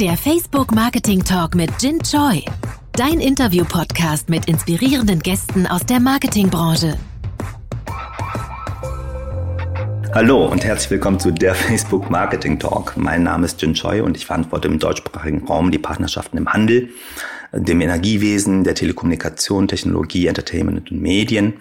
Der Facebook Marketing Talk mit Jin Choi. Dein Interview-Podcast mit inspirierenden Gästen aus der Marketingbranche. Hallo und herzlich willkommen zu der Facebook Marketing Talk. Mein Name ist Jin Choi und ich verantworte im deutschsprachigen Raum die Partnerschaften im Handel, dem Energiewesen, der Telekommunikation, Technologie, Entertainment und Medien.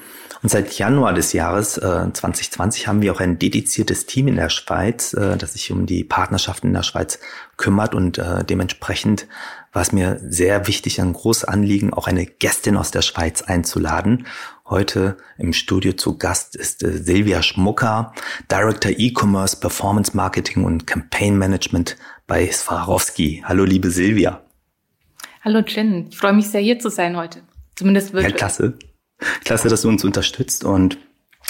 Und seit Januar des Jahres äh, 2020 haben wir auch ein dediziertes Team in der Schweiz, äh, das sich um die Partnerschaften in der Schweiz kümmert und äh, dementsprechend war es mir sehr wichtig, ein großes Anliegen, auch eine Gästin aus der Schweiz einzuladen. Heute im Studio zu Gast ist äh, Silvia Schmucker, Director E-Commerce, Performance Marketing und Campaign Management bei Swarovski. Hallo, liebe Silvia. Hallo Jen, ich freue mich sehr hier zu sein heute. Zumindest virtuell. Ja, klasse. Klasse, dass du uns unterstützt und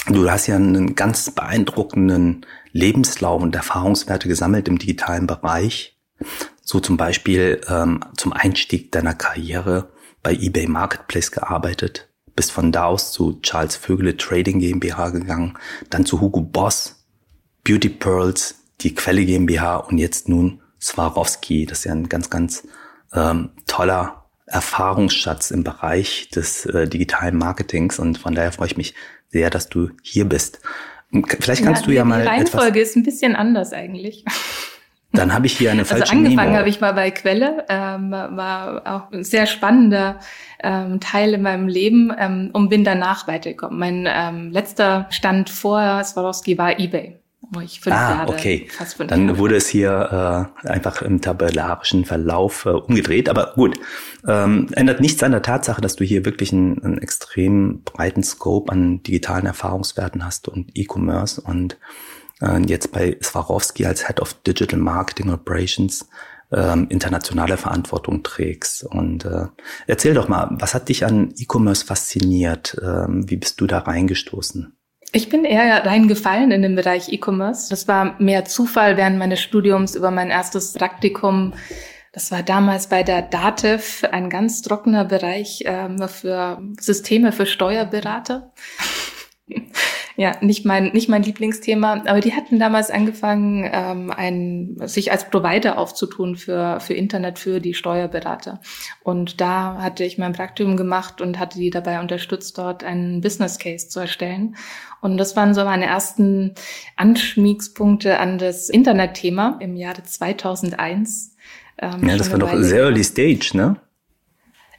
du hast ja einen ganz beeindruckenden Lebenslauf und Erfahrungswerte gesammelt im digitalen Bereich. So zum Beispiel ähm, zum Einstieg deiner Karriere bei eBay Marketplace gearbeitet, bist von da aus zu Charles Vögele Trading GmbH gegangen, dann zu Hugo Boss, Beauty Pearls, die Quelle GmbH und jetzt nun Swarovski. Das ist ja ein ganz, ganz ähm, toller Erfahrungsschatz im Bereich des äh, digitalen Marketings und von daher freue ich mich sehr, dass du hier bist. Vielleicht kannst ja, du ja mal. Die Reihenfolge ist ein bisschen anders eigentlich. Dann habe ich hier eine also falsche Also angefangen habe ich mal bei Quelle, ähm, war auch ein sehr spannender ähm, Teil in meinem Leben ähm, und bin danach weitergekommen. Mein ähm, letzter Stand vor Swarovski war eBay wo ich fünf ah, Jahre, okay. fast fünf Dann Jahre. wurde es hier äh, einfach im tabellarischen Verlauf äh, umgedreht. Aber gut, ähm, ändert nichts an der Tatsache, dass du hier wirklich einen, einen extrem breiten Scope an digitalen Erfahrungswerten hast und E-Commerce und äh, jetzt bei Swarovski als Head of Digital Marketing Operations ähm, internationale Verantwortung trägst. Und äh, erzähl doch mal, was hat dich an E-Commerce fasziniert? Ähm, wie bist du da reingestoßen? Ich bin eher reingefallen in den Bereich E-Commerce. Das war mehr Zufall während meines Studiums über mein erstes Praktikum. Das war damals bei der DATEV ein ganz trockener Bereich ähm, für Systeme für Steuerberater ja, nicht mein, nicht mein Lieblingsthema, aber die hatten damals angefangen, ähm, ein, sich als Provider aufzutun für, für Internet für die Steuerberater. Und da hatte ich mein Praktikum gemacht und hatte die dabei unterstützt, dort einen Business Case zu erstellen. Und das waren so meine ersten Anschmiegspunkte an das Internetthema im Jahre 2001. Ähm, ja, das war doch sehr early stage, ne?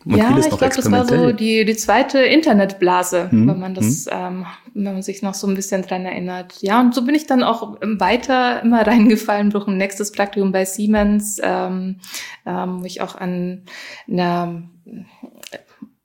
Man ja, ich glaube, das war so die, die zweite Internetblase, hm, wenn man das, hm. ähm, wenn man sich noch so ein bisschen dran erinnert. Ja, und so bin ich dann auch weiter immer reingefallen durch ein nächstes Praktikum bei Siemens, ähm, ähm, wo ich auch an einer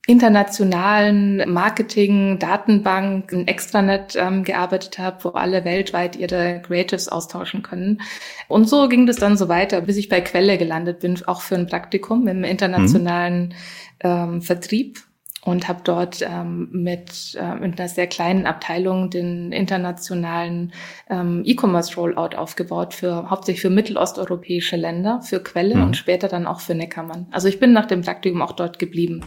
internationalen Marketing-Datenbank, ein Extranet ähm, gearbeitet habe, wo alle weltweit ihre Creatives austauschen können. Und so ging das dann so weiter, bis ich bei Quelle gelandet bin, auch für ein Praktikum im internationalen ähm, Vertrieb und habe dort ähm, mit, äh, mit einer sehr kleinen Abteilung den internationalen ähm, E-Commerce Rollout aufgebaut für hauptsächlich für mittelosteuropäische Länder, für Quelle mhm. und später dann auch für Neckermann. Also ich bin nach dem Praktikum auch dort geblieben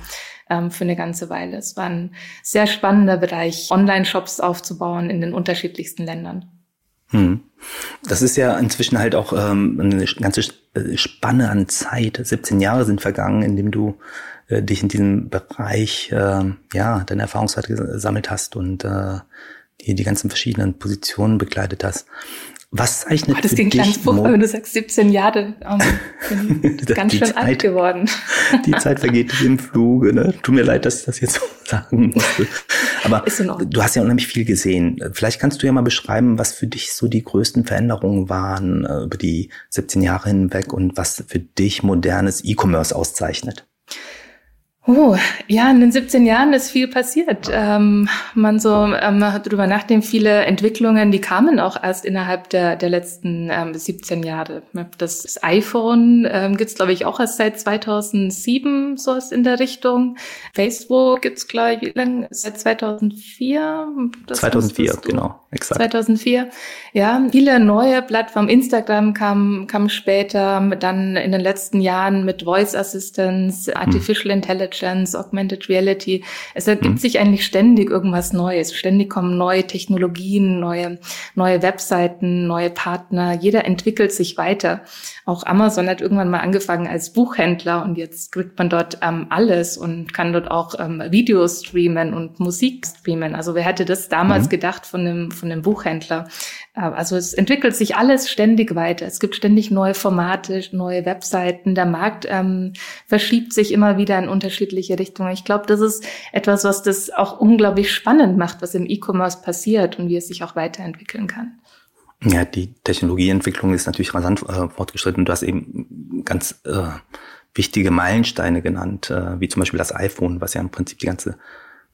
ähm, für eine ganze Weile. Es war ein sehr spannender Bereich, Online-Shops aufzubauen in den unterschiedlichsten Ländern. Hm. Das ist ja inzwischen halt auch ähm, eine ganze äh, Spanne an Zeit. 17 Jahre sind vergangen, in dem du äh, dich in diesem Bereich, äh, ja, deine Erfahrungswerte gesammelt hast und äh, die, die ganzen verschiedenen Positionen begleitet hast. Was zeichnet oh, das klingt ganz furchtbar, wenn du sagst 17 Jahre. Um, bin ganz schön Zeit, alt geworden. die Zeit vergeht im Fluge. Ne? Tut mir leid, dass ich das jetzt so sagen musste. Aber du hast ja unheimlich viel gesehen. Vielleicht kannst du ja mal beschreiben, was für dich so die größten Veränderungen waren äh, über die 17 Jahre hinweg und was für dich modernes E-Commerce auszeichnet. Oh, ja, in den 17 Jahren ist viel passiert. Ähm, man so ähm, darüber nachdenkt, viele Entwicklungen, die kamen auch erst innerhalb der, der letzten ähm, 17 Jahre. Das, das iPhone ähm, gibt's glaube ich, auch erst seit 2007, so ist in der Richtung. Facebook gibt's glaube ich, wie lange? Seit 2004? Das 2004, genau, exakt. 2004, ja. Viele neue Plattformen. Instagram kam, kam später, dann in den letzten Jahren mit Voice Assistance, Artificial hm. Intelligence Intelligence, Augmented Reality. Es ergibt mhm. sich eigentlich ständig irgendwas Neues. Ständig kommen neue Technologien, neue, neue Webseiten, neue Partner. Jeder entwickelt sich weiter. Auch Amazon hat irgendwann mal angefangen als Buchhändler und jetzt kriegt man dort ähm, alles und kann dort auch ähm, Videos streamen und Musik streamen. Also wer hätte das damals mhm. gedacht von einem, von einem Buchhändler? Äh, also es entwickelt sich alles ständig weiter. Es gibt ständig neue Formate, neue Webseiten. Der Markt ähm, verschiebt sich immer wieder in unterschiedliche Richtungen. Ich glaube, das ist etwas, was das auch unglaublich spannend macht, was im E-Commerce passiert und wie es sich auch weiterentwickeln kann. Ja, die Technologieentwicklung ist natürlich rasant äh, fortgeschritten. Du hast eben ganz äh, wichtige Meilensteine genannt, äh, wie zum Beispiel das iPhone, was ja im Prinzip die ganze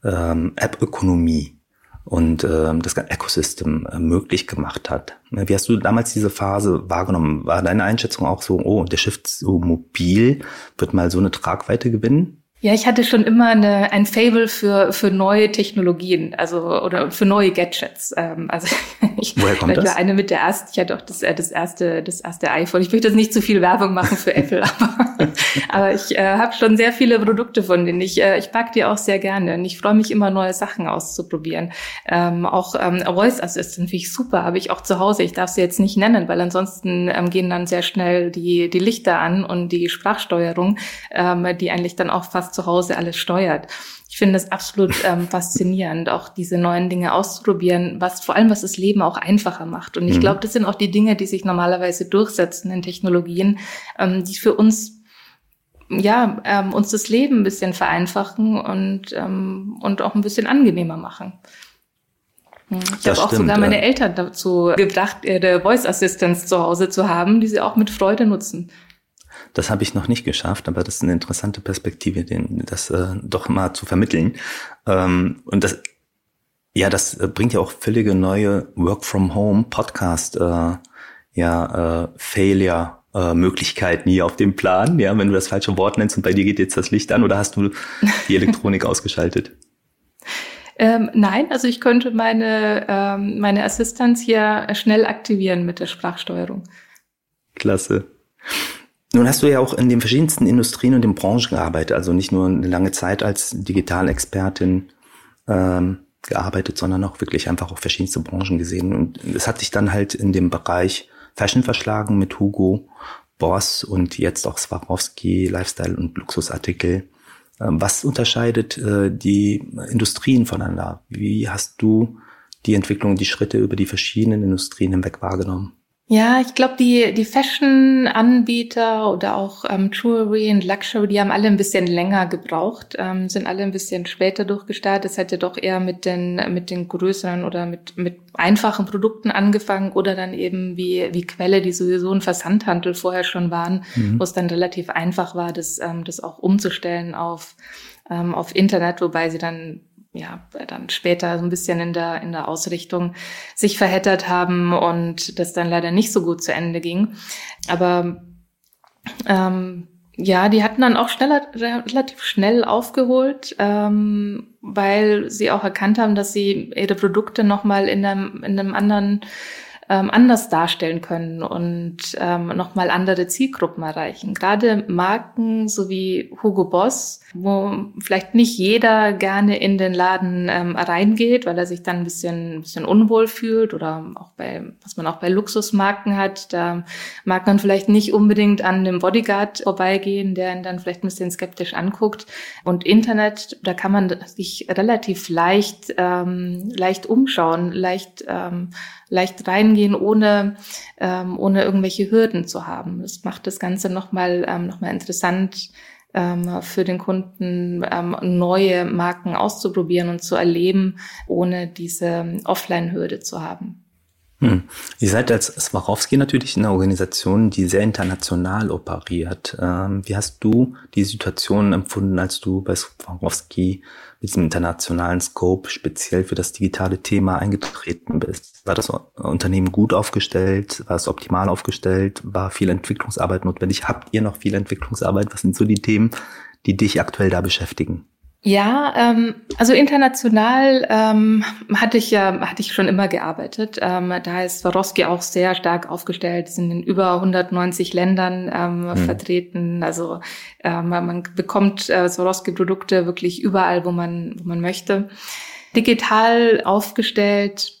ähm, App-Ökonomie und ähm, das Ecosystem äh, möglich gemacht hat. Wie hast du damals diese Phase wahrgenommen? War deine Einschätzung auch so, oh, der Shift so mobil wird mal so eine Tragweite gewinnen? Ja, ich hatte schon immer eine, ein Fable für, für neue Technologien, also oder für neue Gadgets. Ähm, also ich, Woher kommt das? war eine mit der ersten, ich hatte auch das, äh, das erste, das erste iPhone. Ich möchte jetzt nicht zu viel Werbung machen für Apple, aber, aber ich äh, habe schon sehr viele Produkte von denen. Ich, äh, ich mag die auch sehr gerne und ich freue mich immer, neue Sachen auszuprobieren. Ähm, auch ähm, Voice Assistant finde ich super, habe ich auch zu Hause. Ich darf sie jetzt nicht nennen, weil ansonsten ähm, gehen dann sehr schnell die, die Lichter an und die Sprachsteuerung, ähm, die eigentlich dann auch fast zu Hause alles steuert. Ich finde es absolut ähm, faszinierend, auch diese neuen Dinge auszuprobieren, was vor allem was das Leben auch einfacher macht. Und ich mhm. glaube, das sind auch die Dinge, die sich normalerweise durchsetzen in Technologien, ähm, die für uns ja ähm, uns das Leben ein bisschen vereinfachen und ähm, und auch ein bisschen angenehmer machen. Hm, ich habe auch sogar meine Eltern dazu gebracht, ihre Voice Assistants zu Hause zu haben, die sie auch mit Freude nutzen. Das habe ich noch nicht geschafft, aber das ist eine interessante Perspektive, den, das äh, doch mal zu vermitteln. Ähm, und das, ja, das äh, bringt ja auch völlige neue Work from Home Podcast, äh, ja, äh, Failure äh, Möglichkeiten hier auf dem Plan. Ja, wenn du das falsche Wort nennst und bei dir geht jetzt das Licht an oder hast du die Elektronik ausgeschaltet? Ähm, nein, also ich könnte meine, ähm, meine Assistenz hier schnell aktivieren mit der Sprachsteuerung. Klasse. Nun hast du ja auch in den verschiedensten Industrien und in Branchen gearbeitet, also nicht nur eine lange Zeit als Digitalexpertin ähm, gearbeitet, sondern auch wirklich einfach auch verschiedenste Branchen gesehen. Und es hat sich dann halt in dem Bereich Fashion verschlagen mit Hugo, Boss und jetzt auch Swarovski, Lifestyle und Luxusartikel. Ähm, was unterscheidet äh, die Industrien voneinander? Wie hast du die Entwicklung, die Schritte über die verschiedenen Industrien hinweg wahrgenommen? Ja, ich glaube, die, die Fashion-Anbieter oder auch ähm, Jewelry und Luxury, die haben alle ein bisschen länger gebraucht, ähm, sind alle ein bisschen später durchgestartet. Es hätte doch eher mit den, mit den größeren oder mit, mit einfachen Produkten angefangen oder dann eben wie, wie Quelle, die sowieso ein Versandhandel vorher schon waren, mhm. wo es dann relativ einfach war, das, ähm, das auch umzustellen auf, ähm, auf Internet, wobei sie dann ja, dann später so ein bisschen in der, in der Ausrichtung sich verheddert haben und das dann leider nicht so gut zu Ende ging. Aber ähm, ja, die hatten dann auch schneller, relativ schnell aufgeholt, ähm, weil sie auch erkannt haben, dass sie ihre Produkte nochmal in einem, in einem anderen ähm, anders darstellen können und ähm, nochmal andere Zielgruppen erreichen. Gerade Marken so wie Hugo Boss, wo vielleicht nicht jeder gerne in den Laden ähm, reingeht, weil er sich dann ein bisschen, ein bisschen unwohl fühlt oder auch bei, was man auch bei Luxusmarken hat, da mag man vielleicht nicht unbedingt an dem Bodyguard vorbeigehen, der ihn dann vielleicht ein bisschen skeptisch anguckt. Und Internet, da kann man sich relativ leicht, ähm, leicht umschauen, leicht ähm, leicht reingehen, ohne, ähm, ohne irgendwelche Hürden zu haben. Das macht das Ganze nochmal ähm, noch interessant ähm, für den Kunden, ähm, neue Marken auszuprobieren und zu erleben, ohne diese Offline-Hürde zu haben. Hm. Ihr seid als Swarovski natürlich eine Organisation, die sehr international operiert. Ähm, wie hast du die Situation empfunden, als du bei Swarovski mit diesem internationalen Scope speziell für das digitale Thema eingetreten bist? War das Unternehmen gut aufgestellt? War es optimal aufgestellt? War viel Entwicklungsarbeit notwendig? Habt ihr noch viel Entwicklungsarbeit? Was sind so die Themen, die dich aktuell da beschäftigen? Ja, ähm, also international ähm, hatte ich ja hatte ich schon immer gearbeitet. Ähm, da ist Swarovski auch sehr stark aufgestellt, sind in über 190 Ländern ähm, mhm. vertreten. Also ähm, man bekommt äh, Swarovski-Produkte wirklich überall, wo man wo man möchte. Digital aufgestellt,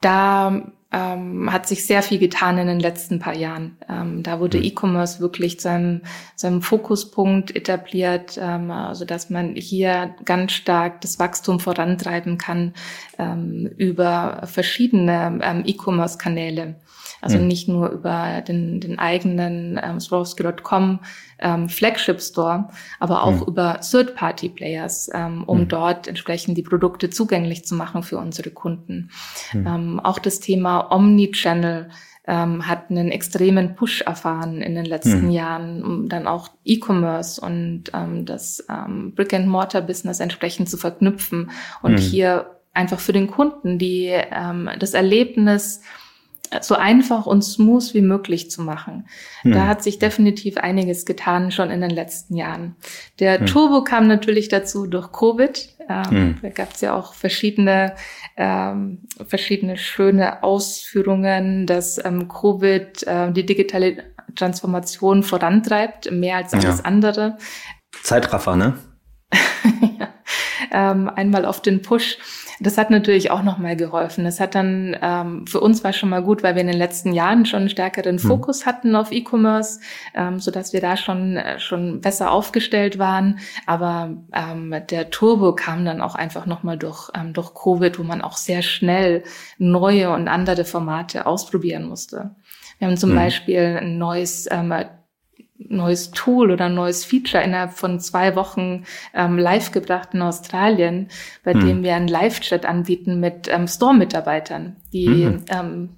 da ähm, hat sich sehr viel getan in den letzten paar Jahren. Ähm, da wurde mhm. E-Commerce wirklich zu einem, zu einem Fokuspunkt etabliert, ähm, also dass man hier ganz stark das Wachstum vorantreiben kann ähm, über verschiedene ähm, E-Commerce-Kanäle. Also mhm. nicht nur über den, den eigenen ähm, Swarovski.com ähm, Flagship Store, aber auch mhm. über Third-Party-Players, ähm, um mhm. dort entsprechend die Produkte zugänglich zu machen für unsere Kunden. Mhm. Ähm, auch das Thema Omnichannel ähm, hat einen extremen Push erfahren in den letzten mhm. Jahren, um dann auch E-Commerce und ähm, das ähm, Brick-and-Mortar-Business entsprechend zu verknüpfen und mhm. hier einfach für den Kunden die ähm, das Erlebnis so einfach und smooth wie möglich zu machen. Hm. Da hat sich definitiv einiges getan schon in den letzten Jahren. Der hm. Turbo kam natürlich dazu durch Covid. Ähm, hm. Da gab es ja auch verschiedene, ähm, verschiedene schöne Ausführungen, dass ähm, Covid äh, die digitale Transformation vorantreibt, mehr als alles ja. andere. Zeitraffer, ne? ja. ähm, einmal auf den Push. Das hat natürlich auch nochmal geholfen. Das hat dann, ähm, für uns war schon mal gut, weil wir in den letzten Jahren schon einen stärkeren mhm. Fokus hatten auf E-Commerce, ähm, so dass wir da schon, äh, schon besser aufgestellt waren. Aber ähm, der Turbo kam dann auch einfach nochmal durch, ähm, durch Covid, wo man auch sehr schnell neue und andere Formate ausprobieren musste. Wir haben zum mhm. Beispiel ein neues ähm, neues Tool oder ein neues Feature innerhalb von zwei Wochen ähm, live gebracht in Australien, bei hm. dem wir einen Live-Chat anbieten mit ähm, Store-Mitarbeitern, die mhm. ähm,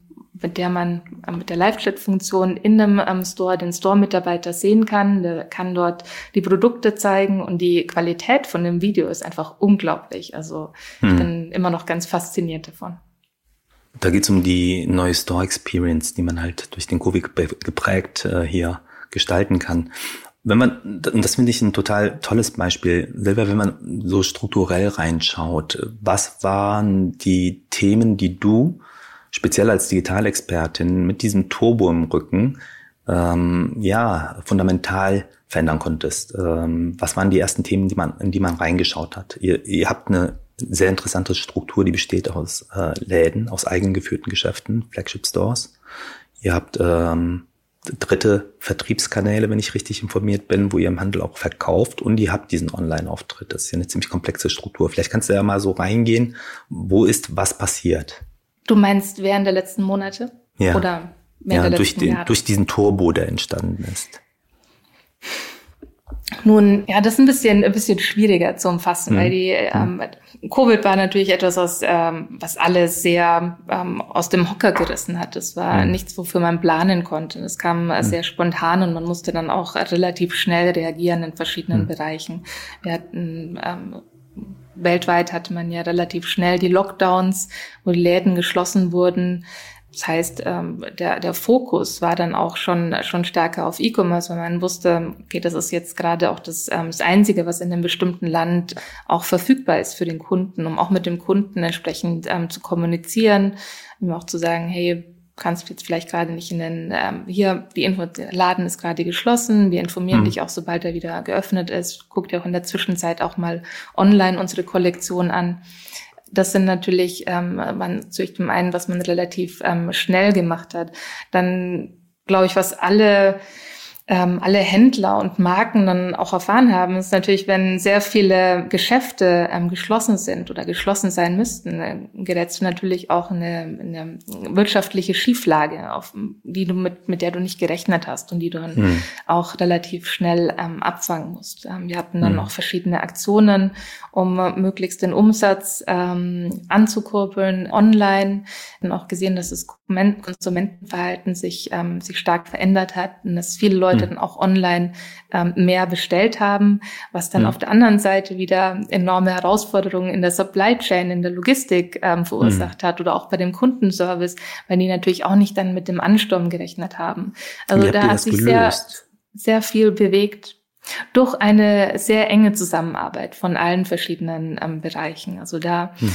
mit der man äh, mit der Live-Chat-Funktion in einem ähm, Store den Store-Mitarbeiter sehen kann. Der kann dort die Produkte zeigen und die Qualität von dem Video ist einfach unglaublich. Also hm. ich bin immer noch ganz fasziniert davon. Da geht es um die neue Store-Experience, die man halt durch den Covid geprägt äh, hier gestalten kann. Wenn man, und das finde ich ein total tolles Beispiel, selber wenn man so strukturell reinschaut, was waren die Themen, die du speziell als Digitalexpertin mit diesem Turbo im Rücken ähm, ja fundamental verändern konntest? Ähm, was waren die ersten Themen, die man, in die man reingeschaut hat? Ihr, ihr habt eine sehr interessante Struktur, die besteht aus äh, Läden, aus eigengeführten Geschäften, Flagship Stores. Ihr habt ähm, dritte Vertriebskanäle, wenn ich richtig informiert bin, wo ihr im Handel auch verkauft und ihr habt diesen Online-Auftritt. Das ist ja eine ziemlich komplexe Struktur. Vielleicht kannst du ja mal so reingehen, wo ist was passiert? Du meinst während der letzten Monate? Ja. Oder während ja, der durch, den, Jahre? durch diesen Turbo, der entstanden ist. Nun, ja, das ist ein bisschen, ein bisschen schwieriger zu umfassen, mhm. weil die ähm, Covid war natürlich etwas, was, ähm, was alles sehr ähm, aus dem Hocker gerissen hat. Das war mhm. nichts, wofür man planen konnte. Es kam mhm. sehr spontan und man musste dann auch relativ schnell reagieren in verschiedenen mhm. Bereichen. Wir hatten ähm, weltweit hatte man ja relativ schnell die Lockdowns, wo die Läden geschlossen wurden. Das heißt, ähm, der, der Fokus war dann auch schon, schon stärker auf E-Commerce, weil man wusste, okay, das ist jetzt gerade auch das, ähm, das Einzige, was in einem bestimmten Land auch verfügbar ist für den Kunden, um auch mit dem Kunden entsprechend ähm, zu kommunizieren, um auch zu sagen, hey, kannst jetzt vielleicht gerade nicht in den, ähm, hier, die Info, der Laden ist gerade geschlossen, wir informieren mhm. dich auch, sobald er wieder geöffnet ist. Guck dir auch in der Zwischenzeit auch mal online unsere Kollektion an das sind natürlich, ähm, man natürlich zum einen, was man relativ ähm, schnell gemacht hat. Dann glaube ich, was alle ähm, alle Händler und Marken dann auch erfahren haben, ist natürlich, wenn sehr viele Geschäfte ähm, geschlossen sind oder geschlossen sein müssten, äh, gerätst du natürlich auch in eine, in eine wirtschaftliche Schieflage, auf die du mit, mit der du nicht gerechnet hast und die du dann mhm. auch relativ schnell ähm, abfangen musst. Ähm, wir hatten dann mhm. auch verschiedene Aktionen, um möglichst den Umsatz ähm, anzukurbeln online. Wir haben auch gesehen, dass das Konsumentenverhalten sich, ähm, sich stark verändert hat und dass viele Leute mhm. dann auch online ähm, mehr bestellt haben, was dann mhm. auf der anderen Seite wieder enorme Herausforderungen in der Supply Chain, in der Logistik ähm, verursacht mhm. hat oder auch bei dem Kundenservice, weil die natürlich auch nicht dann mit dem Ansturm gerechnet haben. Also da hat sich sehr, sehr viel bewegt. Durch eine sehr enge Zusammenarbeit von allen verschiedenen ähm, Bereichen. Also da hm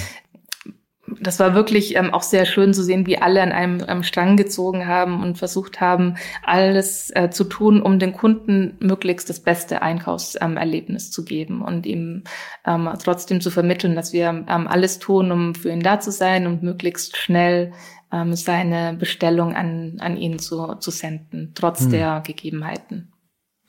das war wirklich ähm, auch sehr schön zu sehen, wie alle an einem, einem Strang gezogen haben und versucht haben, alles äh, zu tun, um den Kunden möglichst das beste Einkaufserlebnis ähm, zu geben und ihm ähm, trotzdem zu vermitteln, dass wir ähm, alles tun, um für ihn da zu sein und möglichst schnell ähm, seine Bestellung an, an ihn zu, zu senden, trotz hm. der Gegebenheiten.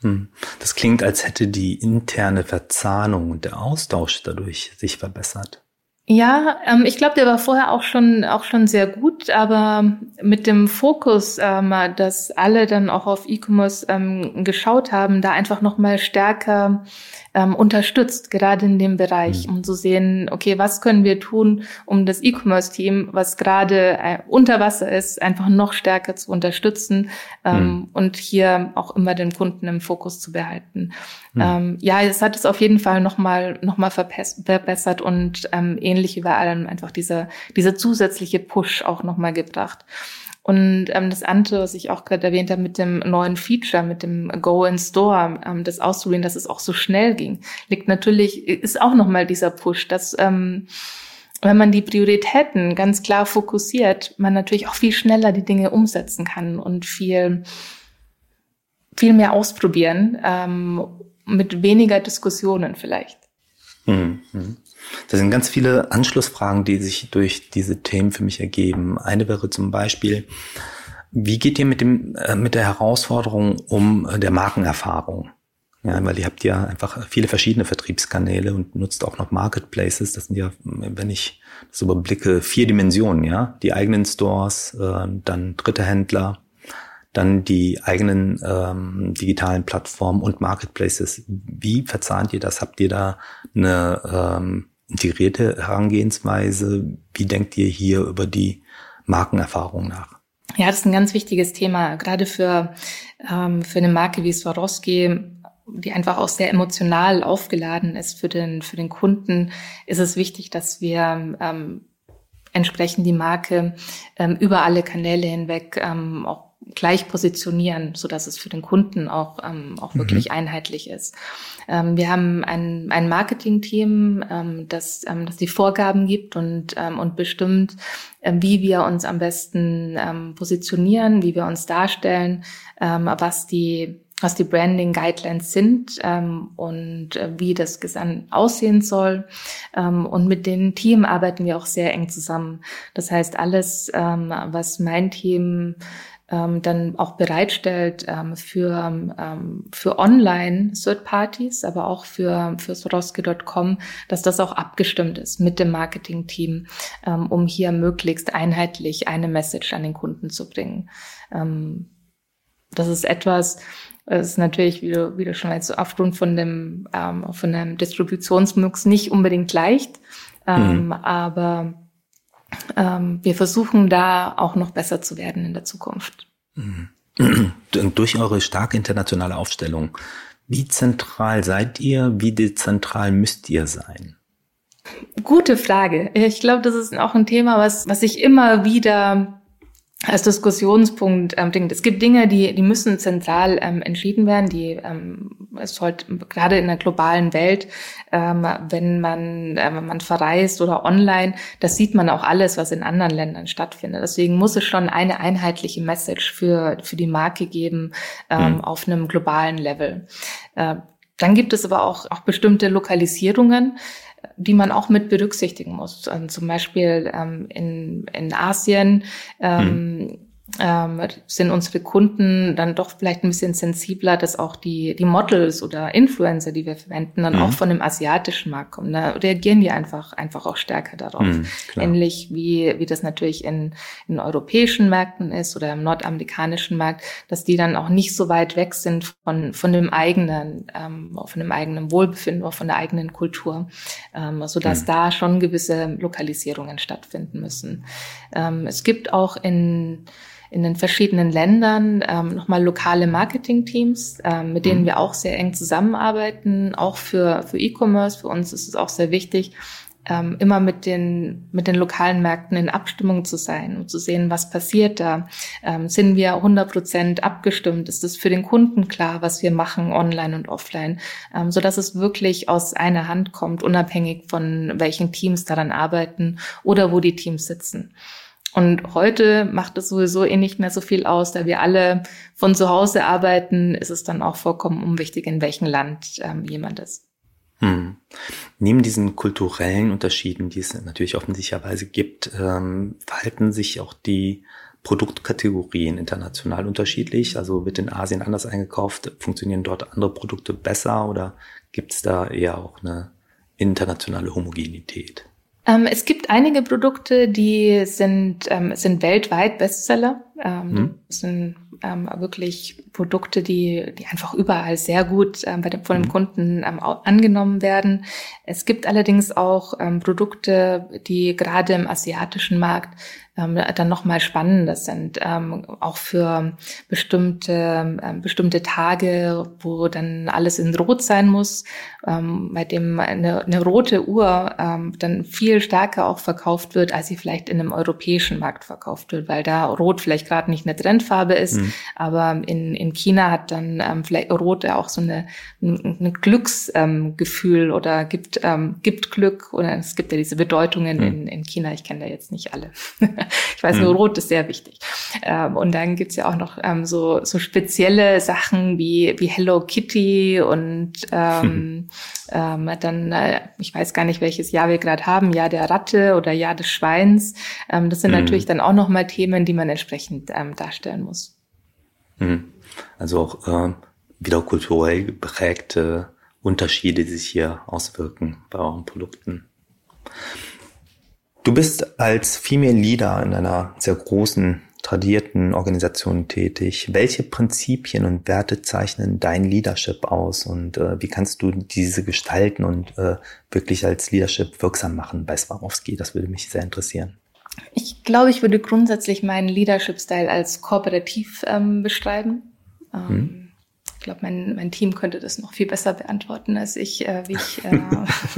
Hm. Das klingt, als hätte die interne Verzahnung und der Austausch dadurch sich verbessert. Ja, ähm, ich glaube, der war vorher auch schon auch schon sehr gut, aber mit dem Fokus, ähm, dass alle dann auch auf E-Commerce ähm, geschaut haben, da einfach noch mal stärker ähm, unterstützt, gerade in dem Bereich, mhm. um zu sehen, okay, was können wir tun, um das E-Commerce-Team, was gerade äh, unter Wasser ist, einfach noch stärker zu unterstützen ähm, mhm. und hier auch immer den Kunden im Fokus zu behalten. Mhm. Ähm, ja, es hat es auf jeden Fall nochmal noch mal verbessert und ähm, ähnlich wie bei allem einfach dieser, dieser zusätzliche Push auch nochmal gebracht. Und ähm, das andere, was ich auch gerade erwähnt habe mit dem neuen Feature, mit dem Go in Store, ähm, das auszuprobieren, dass es auch so schnell ging, liegt natürlich, ist auch nochmal dieser Push, dass ähm, wenn man die Prioritäten ganz klar fokussiert, man natürlich auch viel schneller die Dinge umsetzen kann und viel, viel mehr ausprobieren, ähm, mit weniger Diskussionen vielleicht. Mhm. Das sind ganz viele Anschlussfragen, die sich durch diese Themen für mich ergeben. Eine wäre zum Beispiel, wie geht ihr mit dem, äh, mit der Herausforderung um äh, der Markenerfahrung? Ja, weil ihr habt ja einfach viele verschiedene Vertriebskanäle und nutzt auch noch Marketplaces. Das sind ja, wenn ich das überblicke, vier Dimensionen, ja. Die eigenen Stores, äh, dann dritte Händler, dann die eigenen ähm, digitalen Plattformen und Marketplaces. Wie verzahnt ihr das? Habt ihr da eine ähm, integrierte Herangehensweise? Wie denkt ihr hier über die Markenerfahrung nach? Ja, das ist ein ganz wichtiges Thema, gerade für, ähm, für eine Marke wie Swarovski, die einfach auch sehr emotional aufgeladen ist für den, für den Kunden, ist es wichtig, dass wir ähm, entsprechend die Marke ähm, über alle Kanäle hinweg ähm, auch gleich positionieren, so dass es für den Kunden auch, ähm, auch mhm. wirklich einheitlich ist. Ähm, wir haben ein, ein Marketing-Team, ähm, das, ähm, das die Vorgaben gibt und, ähm, und bestimmt, ähm, wie wir uns am besten ähm, positionieren, wie wir uns darstellen, ähm, was die was die Branding Guidelines sind ähm, und äh, wie das Gesamt aussehen soll. Ähm, und mit dem Team arbeiten wir auch sehr eng zusammen. Das heißt, alles, ähm, was mein Team ähm, dann auch bereitstellt ähm, für, ähm, für Online Third Parties, aber auch für, für Soroski.com, dass das auch abgestimmt ist mit dem Marketing-Team, ähm, um hier möglichst einheitlich eine Message an den Kunden zu bringen. Ähm, das ist etwas, das ist natürlich, wie du, wie du schon weißt, aufgrund von dem, ähm, von dem Distributionsmix nicht unbedingt leicht, ähm, mhm. aber ähm, wir versuchen da auch noch besser zu werden in der Zukunft. Mhm. Durch eure starke internationale Aufstellung, wie zentral seid ihr? Wie dezentral müsst ihr sein? Gute Frage. Ich glaube, das ist auch ein Thema, was, was sich immer wieder als Diskussionspunkt ähm, Ding. Es gibt Dinge, die, die müssen zentral ähm, entschieden werden, die ähm, es sollte gerade in der globalen Welt, ähm, wenn man äh, wenn man verreist oder online, das sieht man auch alles, was in anderen Ländern stattfindet. Deswegen muss es schon eine einheitliche Message für für die Marke geben ähm, mhm. auf einem globalen Level. Äh, dann gibt es aber auch auch bestimmte Lokalisierungen die man auch mit berücksichtigen muss. Also zum Beispiel ähm, in, in Asien ähm, hm ähm, sind unsere Kunden dann doch vielleicht ein bisschen sensibler, dass auch die, die Models oder Influencer, die wir verwenden, dann mhm. auch von dem asiatischen Markt kommen. Da reagieren die einfach, einfach auch stärker darauf. Mhm, Ähnlich wie, wie das natürlich in, in europäischen Märkten ist oder im nordamerikanischen Markt, dass die dann auch nicht so weit weg sind von, von dem eigenen, ähm, von dem eigenen Wohlbefinden oder von der eigenen Kultur, ähm, so dass mhm. da schon gewisse Lokalisierungen stattfinden müssen. Ähm, es gibt auch in in den verschiedenen Ländern ähm, nochmal lokale Marketing-Teams, ähm, mit denen mhm. wir auch sehr eng zusammenarbeiten, auch für, für E-Commerce. Für uns ist es auch sehr wichtig, ähm, immer mit den, mit den lokalen Märkten in Abstimmung zu sein und zu sehen, was passiert da. Ähm, sind wir 100 Prozent abgestimmt? Ist es für den Kunden klar, was wir machen, online und offline? Ähm, so dass es wirklich aus einer Hand kommt, unabhängig von welchen Teams daran arbeiten oder wo die Teams sitzen. Und heute macht es sowieso eh nicht mehr so viel aus, da wir alle von zu Hause arbeiten, ist es dann auch vollkommen unwichtig, in welchem Land ähm, jemand ist. Hm. Neben diesen kulturellen Unterschieden, die es natürlich offensichtlicherweise gibt, ähm, verhalten sich auch die Produktkategorien international unterschiedlich? Also wird in Asien anders eingekauft? Funktionieren dort andere Produkte besser oder gibt es da eher auch eine internationale Homogenität? Ähm, es gibt einige Produkte, die sind, ähm, sind weltweit Bestseller. Hm. sind ähm, wirklich Produkte, die, die einfach überall sehr gut bei dem, von dem mhm. Kunden angenommen werden. Es gibt allerdings auch Produkte, die gerade im asiatischen Markt ähm, dann nochmal spannender sind, ähm, auch für bestimmte, ähm, bestimmte Tage, wo dann alles in Rot sein muss, ähm, bei dem eine, eine rote Uhr ähm, dann viel stärker auch verkauft wird, als sie vielleicht in einem europäischen Markt verkauft wird, weil da Rot vielleicht gerade nicht eine Trendfarbe ist, mhm. aber in, in China hat dann ähm, vielleicht Rot ja auch so eine, ein, ein Glücksgefühl ähm, oder gibt, ähm, gibt Glück oder es gibt ja diese Bedeutungen mhm. in, in China, ich kenne da jetzt nicht alle. ich weiß nur, mhm. Rot ist sehr wichtig. Ähm, und dann gibt's ja auch noch ähm, so, so spezielle Sachen wie, wie Hello Kitty und ähm, ähm, dann, äh, ich weiß gar nicht, welches Jahr wir gerade haben, Jahr der Ratte oder Jahr des Schweins. Ähm, das sind mhm. natürlich dann auch nochmal Themen, die man entsprechend ähm, darstellen muss. Mhm. Also auch äh, wieder kulturell geprägte Unterschiede, die sich hier auswirken bei euren Produkten. Du bist als Female Leader in einer sehr großen, tradierten Organisation tätig. Welche Prinzipien und Werte zeichnen dein Leadership aus und äh, wie kannst du diese gestalten und äh, wirklich als Leadership wirksam machen bei Swarovski? Das würde mich sehr interessieren. Ich glaube, ich würde grundsätzlich meinen Leadership-Style als kooperativ ähm, beschreiben. Ähm, hm ich glaube, mein, mein Team könnte das noch viel besser beantworten als ich, äh, wie ich äh,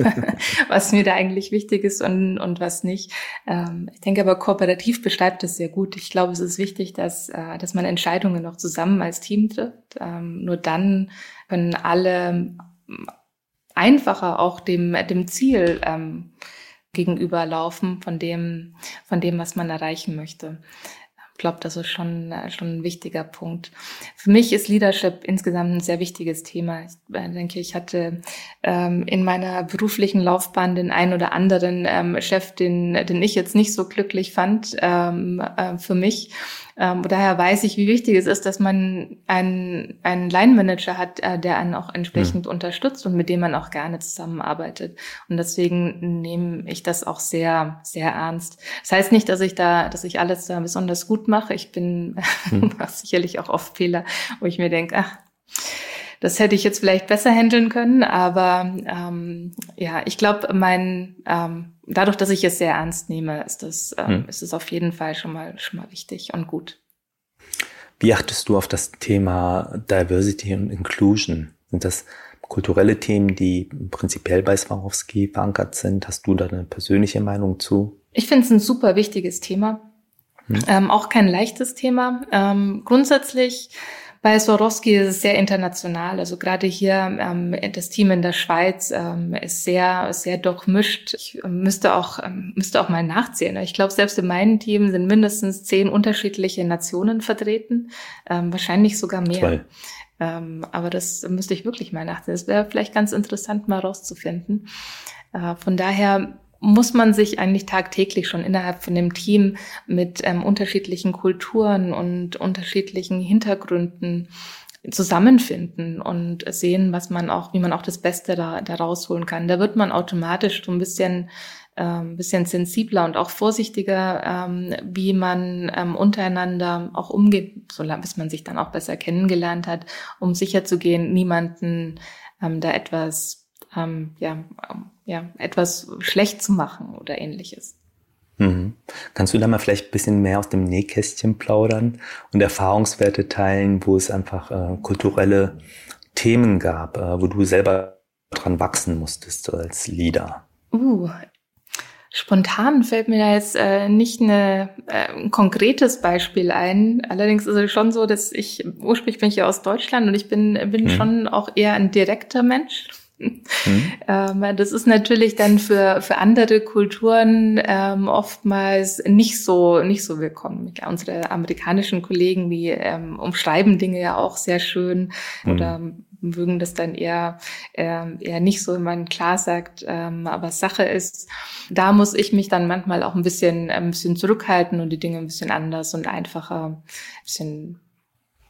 was mir da eigentlich wichtig ist und, und was nicht. Ähm, ich denke aber, kooperativ beschreibt das sehr gut. Ich glaube, es ist wichtig, dass, äh, dass man Entscheidungen noch zusammen als Team trifft. Ähm, nur dann können alle einfacher auch dem, dem Ziel ähm, gegenüberlaufen von dem, von dem, was man erreichen möchte glaube, das ist schon, äh, schon ein wichtiger Punkt. Für mich ist Leadership insgesamt ein sehr wichtiges Thema. Ich äh, denke, ich hatte ähm, in meiner beruflichen Laufbahn den einen oder anderen ähm, Chef, den, den ich jetzt nicht so glücklich fand ähm, äh, für mich. Ähm, daher weiß ich, wie wichtig es ist, dass man einen, einen Line-Manager hat, äh, der einen auch entsprechend mhm. unterstützt und mit dem man auch gerne zusammenarbeitet. Und deswegen nehme ich das auch sehr, sehr ernst. Das heißt nicht, dass ich da, dass ich alles da besonders gut mache. Ich bin mhm. sicherlich auch oft Fehler, wo ich mir denke, ach, das hätte ich jetzt vielleicht besser handeln können, aber ähm, ja, ich glaube, mein ähm, dadurch, dass ich es sehr ernst nehme, ist das ähm, hm. ist es auf jeden Fall schon mal schon mal wichtig und gut. Wie achtest du auf das Thema Diversity und Inclusion? Sind das kulturelle Themen, die prinzipiell bei Swarovski verankert sind? Hast du da eine persönliche Meinung zu? Ich finde es ein super wichtiges Thema. Hm. Ähm, auch kein leichtes Thema. Ähm, grundsätzlich bei Swarovski ist es sehr international. Also gerade hier ähm, das Team in der Schweiz ähm, ist sehr, sehr durchmischt. Ich ähm, müsste auch, ähm, müsste auch mal nachzählen. Ich glaube, selbst in meinem Team sind mindestens zehn unterschiedliche Nationen vertreten. Ähm, wahrscheinlich sogar mehr. Ähm, aber das müsste ich wirklich mal nachzählen. Das wäre vielleicht ganz interessant mal rauszufinden. Äh, von daher muss man sich eigentlich tagtäglich schon innerhalb von dem Team mit ähm, unterschiedlichen Kulturen und unterschiedlichen Hintergründen zusammenfinden und sehen, was man auch, wie man auch das Beste da, da rausholen kann. Da wird man automatisch so ein bisschen ähm, bisschen sensibler und auch vorsichtiger, ähm, wie man ähm, untereinander auch umgeht, so bis man sich dann auch besser kennengelernt hat, um sicherzugehen, niemanden da etwas ähm, ja, ja, etwas schlecht zu machen oder ähnliches. Mhm. Kannst du da mal vielleicht ein bisschen mehr aus dem Nähkästchen plaudern und Erfahrungswerte teilen, wo es einfach äh, kulturelle Themen gab, äh, wo du selber dran wachsen musstest als Leader? Uh, Spontan fällt mir da jetzt äh, nicht eine, äh, ein konkretes Beispiel ein. Allerdings ist es schon so, dass ich, ursprünglich bin ich ja aus Deutschland und ich bin, bin mhm. schon auch eher ein direkter Mensch. Mhm. Ähm, das ist natürlich dann für, für andere Kulturen ähm, oftmals nicht so, nicht so willkommen. Unsere amerikanischen Kollegen, die ähm, umschreiben Dinge ja auch sehr schön mhm. oder mögen das dann eher, äh, eher nicht so, wenn man klar sagt, ähm, aber Sache ist, da muss ich mich dann manchmal auch ein bisschen, ein bisschen zurückhalten und die Dinge ein bisschen anders und einfacher, ein bisschen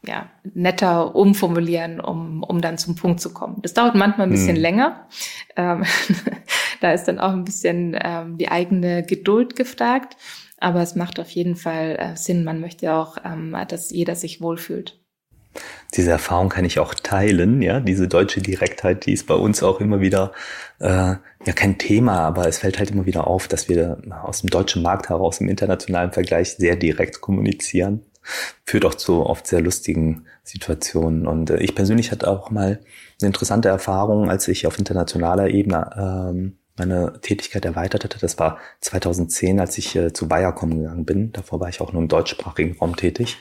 ja, netter umformulieren, um, um dann zum Punkt zu kommen. Das dauert manchmal ein bisschen hm. länger. Ähm, da ist dann auch ein bisschen ähm, die eigene Geduld gefragt. Aber es macht auf jeden Fall äh, Sinn. Man möchte ja auch, ähm, dass jeder sich wohlfühlt. Diese Erfahrung kann ich auch teilen, ja. Diese deutsche Direktheit, die ist bei uns auch immer wieder äh, ja kein Thema, aber es fällt halt immer wieder auf, dass wir aus dem deutschen Markt heraus im internationalen Vergleich sehr direkt kommunizieren. Führt auch zu oft sehr lustigen Situationen. Und äh, ich persönlich hatte auch mal eine interessante Erfahrung, als ich auf internationaler Ebene ähm, meine Tätigkeit erweitert hatte. Das war 2010, als ich äh, zu Viacom gegangen bin. Davor war ich auch nur im deutschsprachigen Raum tätig.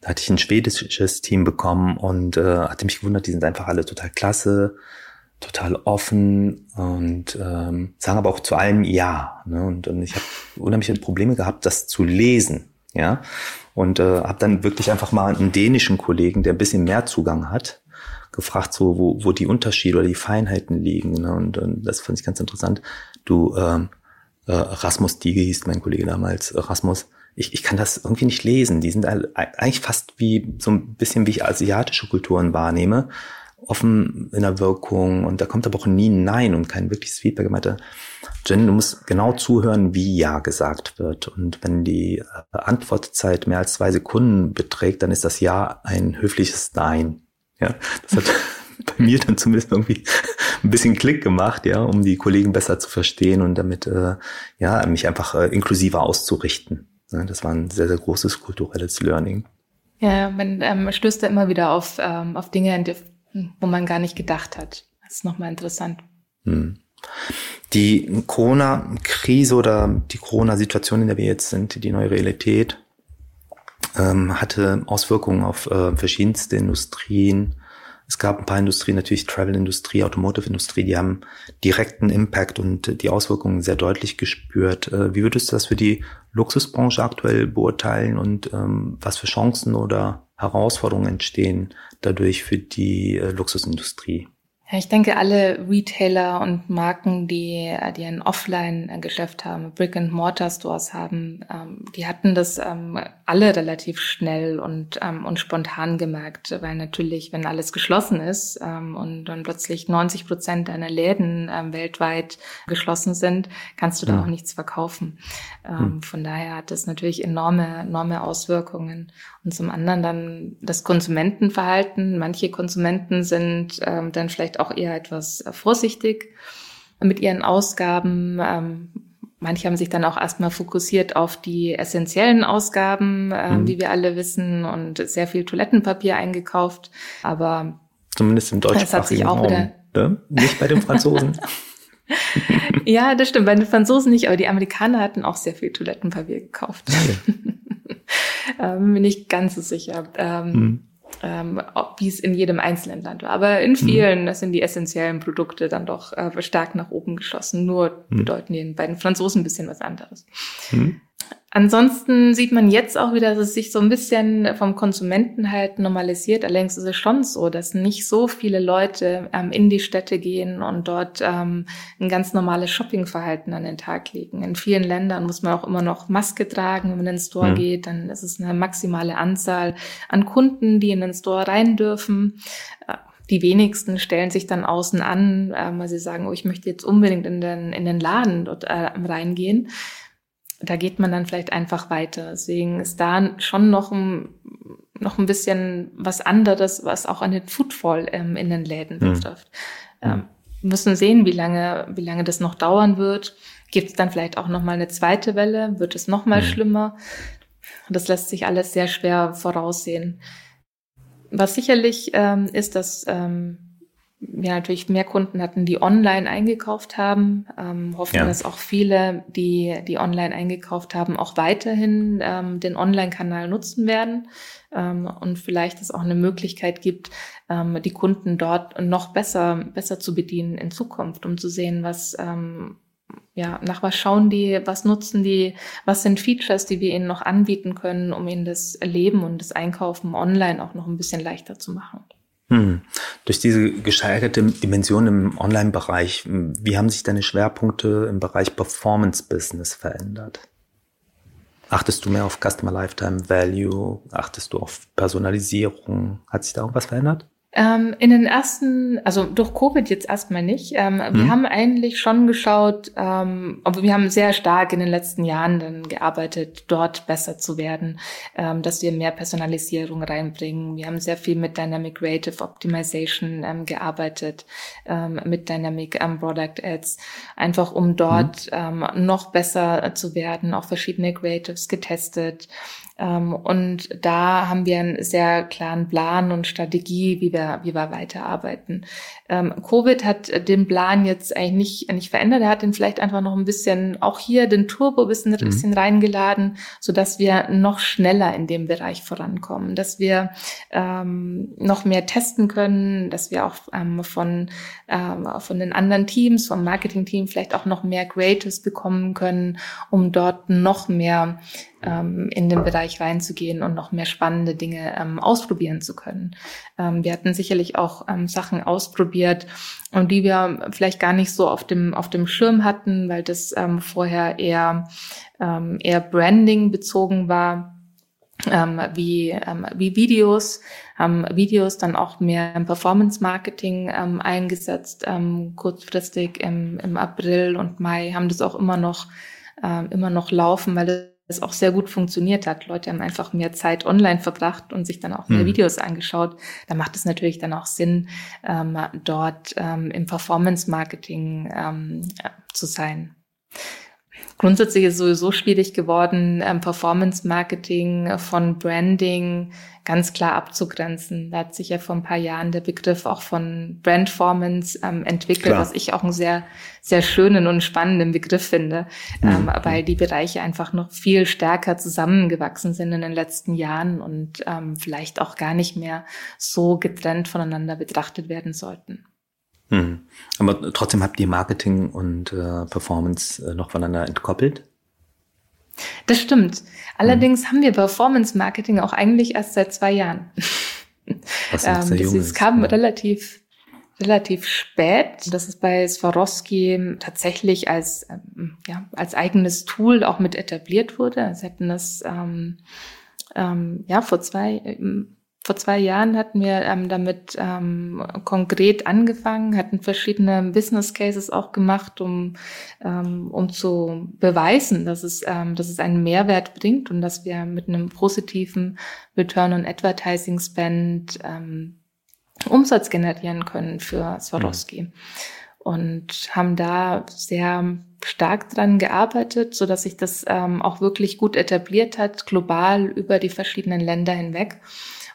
Da hatte ich ein schwedisches Team bekommen und äh, hatte mich gewundert, die sind einfach alle total klasse, total offen und ähm, sagen aber auch zu allem Ja. Ne? Und, und ich habe unheimliche Probleme gehabt, das zu lesen. Ja, und äh, habe dann wirklich einfach mal einen dänischen Kollegen, der ein bisschen mehr Zugang hat, gefragt, so wo, wo die Unterschiede oder die Feinheiten liegen. Ne? Und, und das fand ich ganz interessant. Du, ähm, äh, Rasmus Diege hieß mein Kollege damals, Rasmus, ich, ich kann das irgendwie nicht lesen. Die sind eigentlich fast wie so ein bisschen wie ich asiatische Kulturen wahrnehme, offen in der Wirkung und da kommt aber auch nie ein Nein und kein wirkliches Feedback. Ich meinte, Jen, du musst genau zuhören, wie Ja gesagt wird. Und wenn die äh, Antwortzeit mehr als zwei Sekunden beträgt, dann ist das Ja ein höfliches Nein. Ja, das hat bei mir dann zumindest irgendwie ein bisschen Klick gemacht, ja, um die Kollegen besser zu verstehen und damit äh, ja mich einfach äh, inklusiver auszurichten. Ja, das war ein sehr sehr großes kulturelles Learning. Ja, man ähm, stößt da immer wieder auf ähm, auf Dinge, wo man gar nicht gedacht hat. Das ist nochmal interessant. Hm. Die Corona-Krise oder die Corona-Situation, in der wir jetzt sind, die neue Realität, ähm, hatte Auswirkungen auf äh, verschiedenste Industrien. Es gab ein paar Industrien, natürlich Travel-Industrie, Automotive-Industrie, die haben direkten Impact und die Auswirkungen sehr deutlich gespürt. Äh, wie würdest du das für die Luxusbranche aktuell beurteilen und ähm, was für Chancen oder Herausforderungen entstehen dadurch für die äh, Luxusindustrie? Ja, ich denke, alle Retailer und Marken, die, die ein Offline-Geschäft haben, Brick-and-Mortar-Stores haben, ähm, die hatten das ähm, alle relativ schnell und, ähm, und spontan gemerkt, weil natürlich, wenn alles geschlossen ist und dann plötzlich 90 Prozent deiner Läden weltweit geschlossen sind, kannst du da ja. auch nichts verkaufen. Mhm. Von daher hat das natürlich enorme, enorme Auswirkungen. Und zum anderen dann das Konsumentenverhalten. Manche Konsumenten sind ähm, dann vielleicht auch eher etwas äh, vorsichtig mit ihren Ausgaben. Ähm, manche haben sich dann auch erstmal fokussiert auf die essentiellen Ausgaben, äh, mhm. wie wir alle wissen, und sehr viel Toilettenpapier eingekauft. Aber zumindest im deutschsprachigen Raum, wieder ne? nicht bei den Franzosen. ja, das stimmt. Bei den Franzosen nicht, aber die Amerikaner hatten auch sehr viel Toilettenpapier gekauft. Ja. ähm, bin ich ganz so sicher. Ähm, mhm ähm, wie es in jedem einzelnen Land war. Aber in mhm. vielen, mhm. das sind die essentiellen Produkte dann doch äh, stark nach oben geschossen. Nur mhm. bedeuten die bei den Franzosen ein bisschen was anderes. Mhm. Ansonsten sieht man jetzt auch wieder, dass es sich so ein bisschen vom Konsumenten halt normalisiert. Allerdings ist es schon so, dass nicht so viele Leute ähm, in die Städte gehen und dort ähm, ein ganz normales Shoppingverhalten an den Tag legen. In vielen Ländern muss man auch immer noch Maske tragen, wenn man in den Store mhm. geht. Dann ist es eine maximale Anzahl an Kunden, die in den Store rein dürfen. Äh, die wenigsten stellen sich dann außen an, äh, weil sie sagen, oh, ich möchte jetzt unbedingt in den, in den Laden dort äh, reingehen da geht man dann vielleicht einfach weiter. Deswegen ist da schon noch ein, noch ein bisschen was anderes, was auch an den Footfall ähm, in den Läden hm. betrifft. Mhm. Ähm, müssen sehen, wie lange, wie lange das noch dauern wird. Gibt es dann vielleicht auch noch mal eine zweite Welle? Wird es noch mal mhm. schlimmer? Das lässt sich alles sehr schwer voraussehen. Was sicherlich ähm, ist, dass ähm, wir natürlich mehr Kunden hatten, die online eingekauft haben, ähm, hoffen, ja. dass auch viele, die, die online eingekauft haben, auch weiterhin ähm, den Online-Kanal nutzen werden ähm, und vielleicht es auch eine Möglichkeit gibt, ähm, die Kunden dort noch besser, besser zu bedienen in Zukunft, um zu sehen, was, ähm, ja, nach was schauen die, was nutzen die, was sind Features, die wir ihnen noch anbieten können, um ihnen das Leben und das Einkaufen online auch noch ein bisschen leichter zu machen. Hm. Durch diese gesteigerte Dimension im Online-Bereich, wie haben sich deine Schwerpunkte im Bereich Performance-Business verändert? Achtest du mehr auf Customer Lifetime Value? Achtest du auf Personalisierung? Hat sich da irgendwas verändert? Ähm, in den ersten, also durch Covid jetzt erstmal nicht. Ähm, mhm. Wir haben eigentlich schon geschaut, ähm, aber wir haben sehr stark in den letzten Jahren dann gearbeitet, dort besser zu werden, ähm, dass wir mehr Personalisierung reinbringen. Wir haben sehr viel mit Dynamic Creative Optimization ähm, gearbeitet, ähm, mit Dynamic ähm, Product Ads, einfach um dort mhm. noch besser zu werden, auch verschiedene Creatives getestet. Ähm, und da haben wir einen sehr klaren Plan und Strategie, wie wir, wie wir weiterarbeiten. Ähm, Covid hat den Plan jetzt eigentlich nicht, nicht verändert. Er hat den vielleicht einfach noch ein bisschen, auch hier den Turbo ein bisschen, mhm. bisschen reingeladen, so dass wir noch schneller in dem Bereich vorankommen, dass wir ähm, noch mehr testen können, dass wir auch ähm, von, ähm, von den anderen Teams, vom Marketing-Team vielleicht auch noch mehr Creatives bekommen können, um dort noch mehr ähm, in den Bereich reinzugehen und noch mehr spannende Dinge ähm, ausprobieren zu können. Ähm, wir hatten sicherlich auch ähm, Sachen ausprobiert, und die wir vielleicht gar nicht so auf dem auf dem Schirm hatten, weil das ähm, vorher eher ähm, eher Branding bezogen war. Ähm, wie, ähm, wie Videos, haben Videos dann auch mehr im Performance-Marketing ähm, eingesetzt, ähm, kurzfristig im, im April und Mai haben das auch immer noch, ähm, immer noch laufen, weil es auch sehr gut funktioniert hat. Leute haben einfach mehr Zeit online verbracht und sich dann auch mehr hm. Videos angeschaut. Da macht es natürlich dann auch Sinn, ähm, dort ähm, im Performance-Marketing ähm, zu sein. Grundsätzlich ist es sowieso schwierig geworden, ähm, Performance-Marketing von Branding ganz klar abzugrenzen. Da hat sich ja vor ein paar Jahren der Begriff auch von Brandformance ähm, entwickelt, klar. was ich auch einen sehr, sehr schönen und spannenden Begriff finde, mhm. ähm, weil die Bereiche einfach noch viel stärker zusammengewachsen sind in den letzten Jahren und ähm, vielleicht auch gar nicht mehr so getrennt voneinander betrachtet werden sollten. Mhm. Aber trotzdem habt ihr Marketing und äh, Performance äh, noch voneinander entkoppelt? Das stimmt. Allerdings mhm. haben wir Performance Marketing auch eigentlich erst seit zwei Jahren. Was ähm, sehr das ist, kam ja. relativ relativ spät. Das ist bei Swarovski tatsächlich als ähm, ja als eigenes Tool auch mit etabliert wurde. Sie hätten das ähm, ähm, ja vor zwei ähm, vor zwei Jahren hatten wir ähm, damit ähm, konkret angefangen, hatten verschiedene Business Cases auch gemacht, um, ähm, um zu beweisen, dass es, ähm, dass es einen Mehrwert bringt und dass wir mit einem positiven Return on Advertising Spend ähm, Umsatz generieren können für Swarovski. Mhm. Und haben da sehr stark dran gearbeitet, so dass sich das ähm, auch wirklich gut etabliert hat, global über die verschiedenen Länder hinweg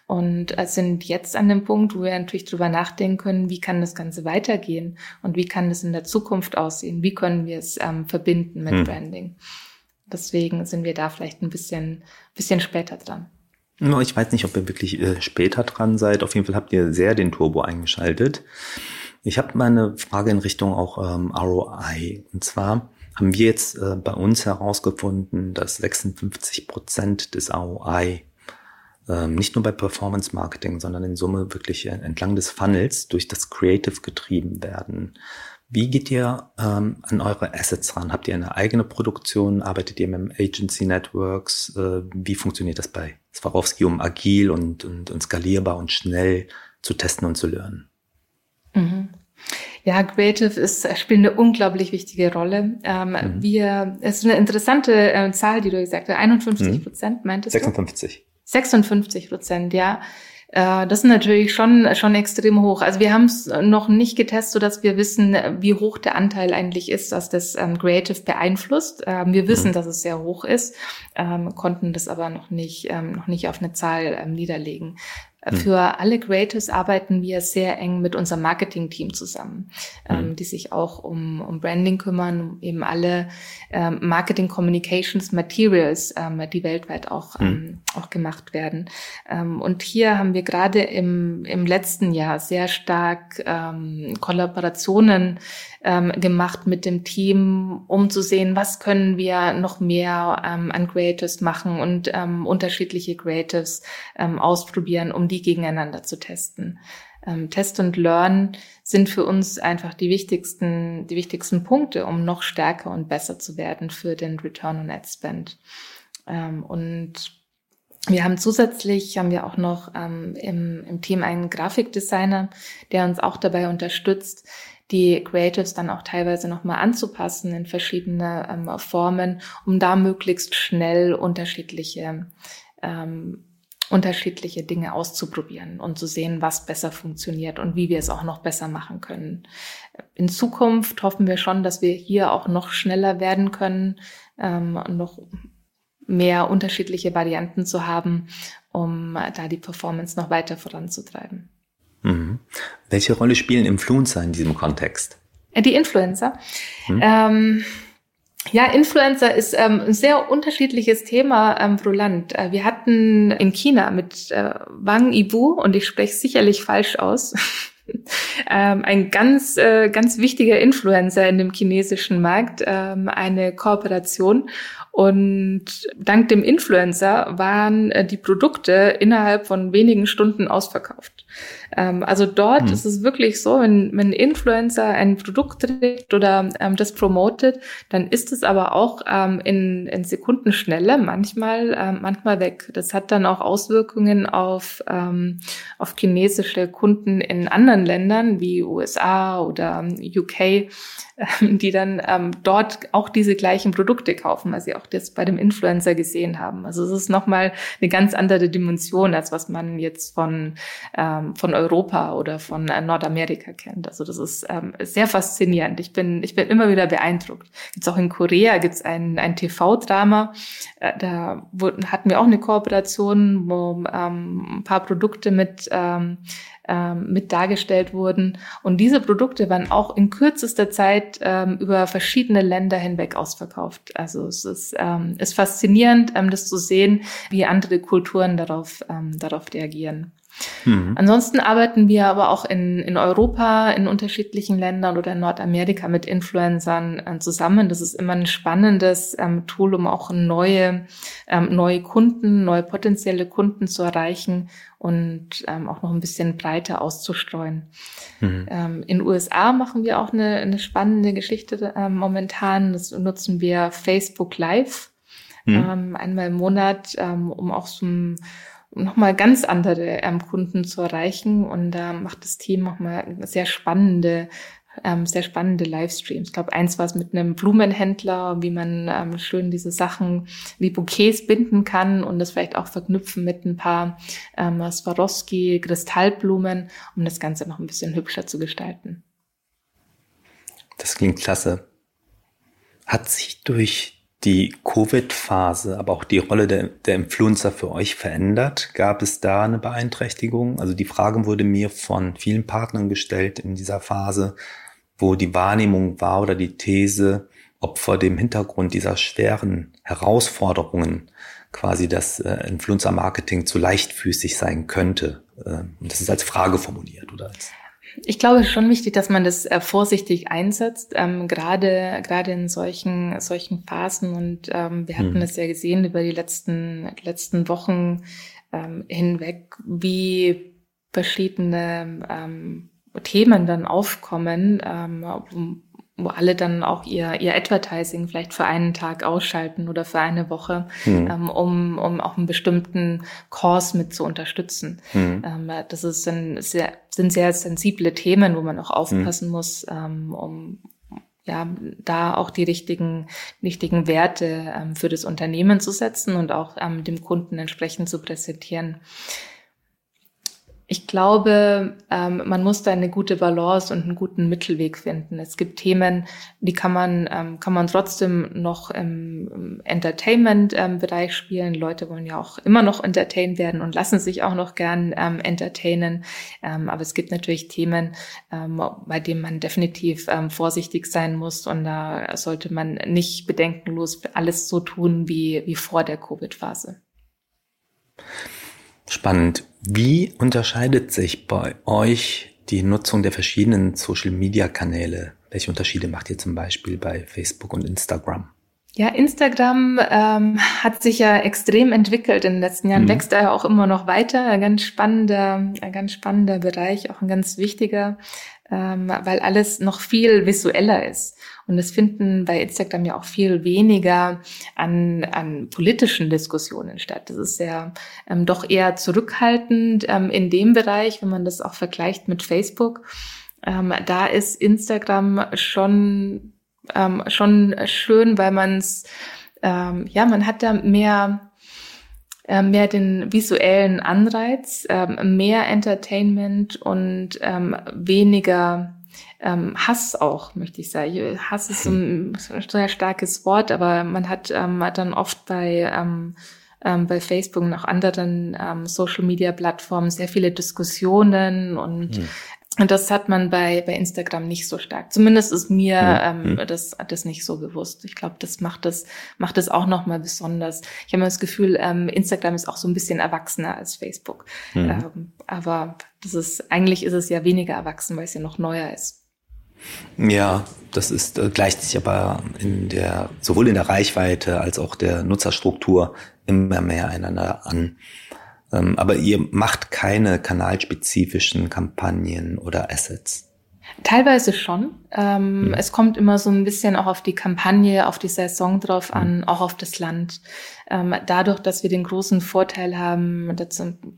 und sind jetzt an dem Punkt, wo wir natürlich drüber nachdenken können, wie kann das Ganze weitergehen und wie kann das in der Zukunft aussehen? Wie können wir es ähm, verbinden mit hm. Branding? Deswegen sind wir da vielleicht ein bisschen, bisschen später dran. Ich weiß nicht, ob ihr wirklich äh, später dran seid. Auf jeden Fall habt ihr sehr den Turbo eingeschaltet. Ich habe mal eine Frage in Richtung auch ähm, ROI. Und zwar haben wir jetzt äh, bei uns herausgefunden, dass 56 Prozent des ROI ähm, nicht nur bei Performance Marketing, sondern in Summe wirklich entlang des Funnels durch das Creative getrieben werden. Wie geht ihr ähm, an eure Assets ran? Habt ihr eine eigene Produktion? Arbeitet ihr mit Agency Networks? Äh, wie funktioniert das bei Swarovski, um agil und, und, und skalierbar und schnell zu testen und zu lernen? Mhm. Ja, Creative ist, spielt eine unglaublich wichtige Rolle. Ähm, mhm. Wir, es ist eine interessante äh, Zahl, die du gesagt hast. 51 Prozent mhm. meintest 56. du? 56 Prozent, ja. Äh, das ist natürlich schon, schon extrem hoch. Also wir haben es noch nicht getestet, so dass wir wissen, wie hoch der Anteil eigentlich ist, dass das ähm, Creative beeinflusst. Ähm, wir wissen, mhm. dass es sehr hoch ist, ähm, konnten das aber noch nicht, ähm, noch nicht auf eine Zahl ähm, niederlegen. Hm. Für alle Creators arbeiten wir sehr eng mit unserem Marketing-Team zusammen, ähm, hm. die sich auch um, um Branding kümmern, eben alle ähm, Marketing Communications Materials, ähm, die weltweit auch, hm. ähm, auch gemacht werden. Ähm, und hier haben wir gerade im, im letzten Jahr sehr stark ähm, Kollaborationen ähm, gemacht mit dem Team, um zu sehen, was können wir noch mehr ähm, an Creatives machen und ähm, unterschiedliche Creatives ähm, ausprobieren, um die gegeneinander zu testen. Ähm, Test und Learn sind für uns einfach die wichtigsten, die wichtigsten Punkte, um noch stärker und besser zu werden für den Return on Ad Spend. Ähm, und wir haben zusätzlich, haben wir auch noch ähm, im, im Team einen Grafikdesigner, der uns auch dabei unterstützt, die Creatives dann auch teilweise nochmal anzupassen in verschiedene ähm, Formen, um da möglichst schnell unterschiedliche ähm, unterschiedliche Dinge auszuprobieren und zu sehen, was besser funktioniert und wie wir es auch noch besser machen können. In Zukunft hoffen wir schon, dass wir hier auch noch schneller werden können, ähm, noch mehr unterschiedliche Varianten zu haben, um da die Performance noch weiter voranzutreiben. Mhm. Welche Rolle spielen Influencer in diesem Kontext? Äh, die Influencer. Mhm. Ähm, ja, Influencer ist ähm, ein sehr unterschiedliches Thema ähm, pro Land. Äh, wir hatten in China mit äh, Wang Ibu, und ich spreche sicherlich falsch aus, ähm, ein ganz, äh, ganz wichtiger Influencer in dem chinesischen Markt, ähm, eine Kooperation. Und dank dem Influencer waren äh, die Produkte innerhalb von wenigen Stunden ausverkauft. Ähm, also dort mhm. ist es wirklich so, wenn, wenn ein Influencer ein Produkt trägt oder ähm, das promotet, dann ist es aber auch ähm, in, in Sekundenschnelle manchmal, ähm, manchmal weg. Das hat dann auch Auswirkungen auf, ähm, auf chinesische Kunden in anderen Ländern wie USA oder UK, die dann ähm, dort auch diese gleichen Produkte kaufen, weil sie auch das bei dem Influencer gesehen haben. Also es ist nochmal eine ganz andere Dimension, als was man jetzt von, ähm, von Europa oder von äh, Nordamerika kennt. Also das ist ähm, sehr faszinierend. Ich bin, ich bin immer wieder beeindruckt. Gibt's auch in Korea gibt's ein, ein TV-Drama. Äh, da wurden, hatten wir auch eine Kooperation, wo ähm, ein paar Produkte mit ähm, ähm, mit dargestellt wurden. Und diese Produkte waren auch in kürzester Zeit ähm, über verschiedene Länder hinweg ausverkauft. Also es ist, ähm, ist faszinierend, ähm, das zu sehen, wie andere Kulturen darauf, ähm, darauf reagieren. Mhm. Ansonsten arbeiten wir aber auch in, in Europa, in unterschiedlichen Ländern oder in Nordamerika mit Influencern äh, zusammen. Das ist immer ein spannendes ähm, Tool, um auch neue, ähm, neue Kunden, neue potenzielle Kunden zu erreichen und ähm, auch noch ein bisschen breiter auszustreuen. Mhm. Ähm, in USA machen wir auch eine, eine spannende Geschichte äh, momentan. Das nutzen wir Facebook Live mhm. ähm, einmal im Monat, ähm, um auch so ein nochmal ganz andere ähm, Kunden zu erreichen. Und da macht das Team nochmal sehr spannende, ähm, sehr spannende Livestreams. Ich glaube, eins war es mit einem Blumenhändler, wie man ähm, schön diese Sachen wie Bouquets binden kann und das vielleicht auch verknüpfen mit ein paar ähm, Swarovski Kristallblumen, um das Ganze noch ein bisschen hübscher zu gestalten. Das klingt klasse. Hat sich durch die Covid-Phase, aber auch die Rolle der, der Influencer für euch verändert? Gab es da eine Beeinträchtigung? Also die Frage wurde mir von vielen Partnern gestellt in dieser Phase, wo die Wahrnehmung war oder die These, ob vor dem Hintergrund dieser schweren Herausforderungen quasi das äh, Influencer-Marketing zu leichtfüßig sein könnte. Äh, und das ist als Frage formuliert, oder? Als ich glaube, es ist schon wichtig, dass man das äh, vorsichtig einsetzt, ähm, gerade gerade in solchen solchen Phasen. Und ähm, wir hatten mhm. das ja gesehen über die letzten letzten Wochen ähm, hinweg, wie verschiedene ähm, Themen dann aufkommen, ähm, wo alle dann auch ihr, ihr Advertising vielleicht für einen Tag ausschalten oder für eine Woche, mhm. ähm, um, um auch einen bestimmten Kurs mit zu unterstützen. Mhm. Ähm, das ist ein sehr, sind sehr sensible Themen, wo man auch aufpassen mhm. muss, ähm, um ja, da auch die richtigen, richtigen Werte ähm, für das Unternehmen zu setzen und auch ähm, dem Kunden entsprechend zu präsentieren. Ich glaube, ähm, man muss da eine gute Balance und einen guten Mittelweg finden. Es gibt Themen, die kann man, ähm, kann man trotzdem noch im Entertainment-Bereich spielen. Leute wollen ja auch immer noch entertained werden und lassen sich auch noch gern ähm, entertainen. Ähm, aber es gibt natürlich Themen, ähm, bei denen man definitiv ähm, vorsichtig sein muss und da sollte man nicht bedenkenlos alles so tun wie, wie vor der Covid-Phase. Spannend. Wie unterscheidet sich bei euch die Nutzung der verschiedenen Social-Media-Kanäle? Welche Unterschiede macht ihr zum Beispiel bei Facebook und Instagram? Ja, Instagram ähm, hat sich ja extrem entwickelt in den letzten Jahren, mhm. wächst er ja auch immer noch weiter. Ein ganz spannender, ein ganz spannender Bereich, auch ein ganz wichtiger, ähm, weil alles noch viel visueller ist. Und es finden bei Instagram ja auch viel weniger an, an politischen Diskussionen statt. Das ist ja ähm, doch eher zurückhaltend ähm, in dem Bereich, wenn man das auch vergleicht mit Facebook. Ähm, da ist Instagram schon, ähm, schon schön, weil man es, ähm, ja, man hat da mehr, mehr den visuellen Anreiz, ähm, mehr Entertainment und ähm, weniger ähm, Hass auch, möchte ich sagen. Hass ist ein sehr starkes Wort, aber man hat, ähm, dann oft bei ähm, ähm, bei Facebook und auch anderen ähm, Social Media Plattformen sehr viele Diskussionen und mhm. Und das hat man bei, bei Instagram nicht so stark. Zumindest ist mir mhm. ähm, das, das nicht so bewusst. Ich glaube, das macht das, macht das auch nochmal besonders. Ich habe das Gefühl, ähm, Instagram ist auch so ein bisschen erwachsener als Facebook. Mhm. Ähm, aber das ist, eigentlich ist es ja weniger erwachsen, weil es ja noch neuer ist. Ja, das ist, äh, gleicht sich aber in der, sowohl in der Reichweite als auch der Nutzerstruktur immer mehr einander an. Ähm, aber ihr macht keine kanalspezifischen Kampagnen oder Assets. Teilweise schon. Ähm, mhm. Es kommt immer so ein bisschen auch auf die Kampagne, auf die Saison drauf an, mhm. auch auf das Land. Ähm, dadurch, dass wir den großen Vorteil haben,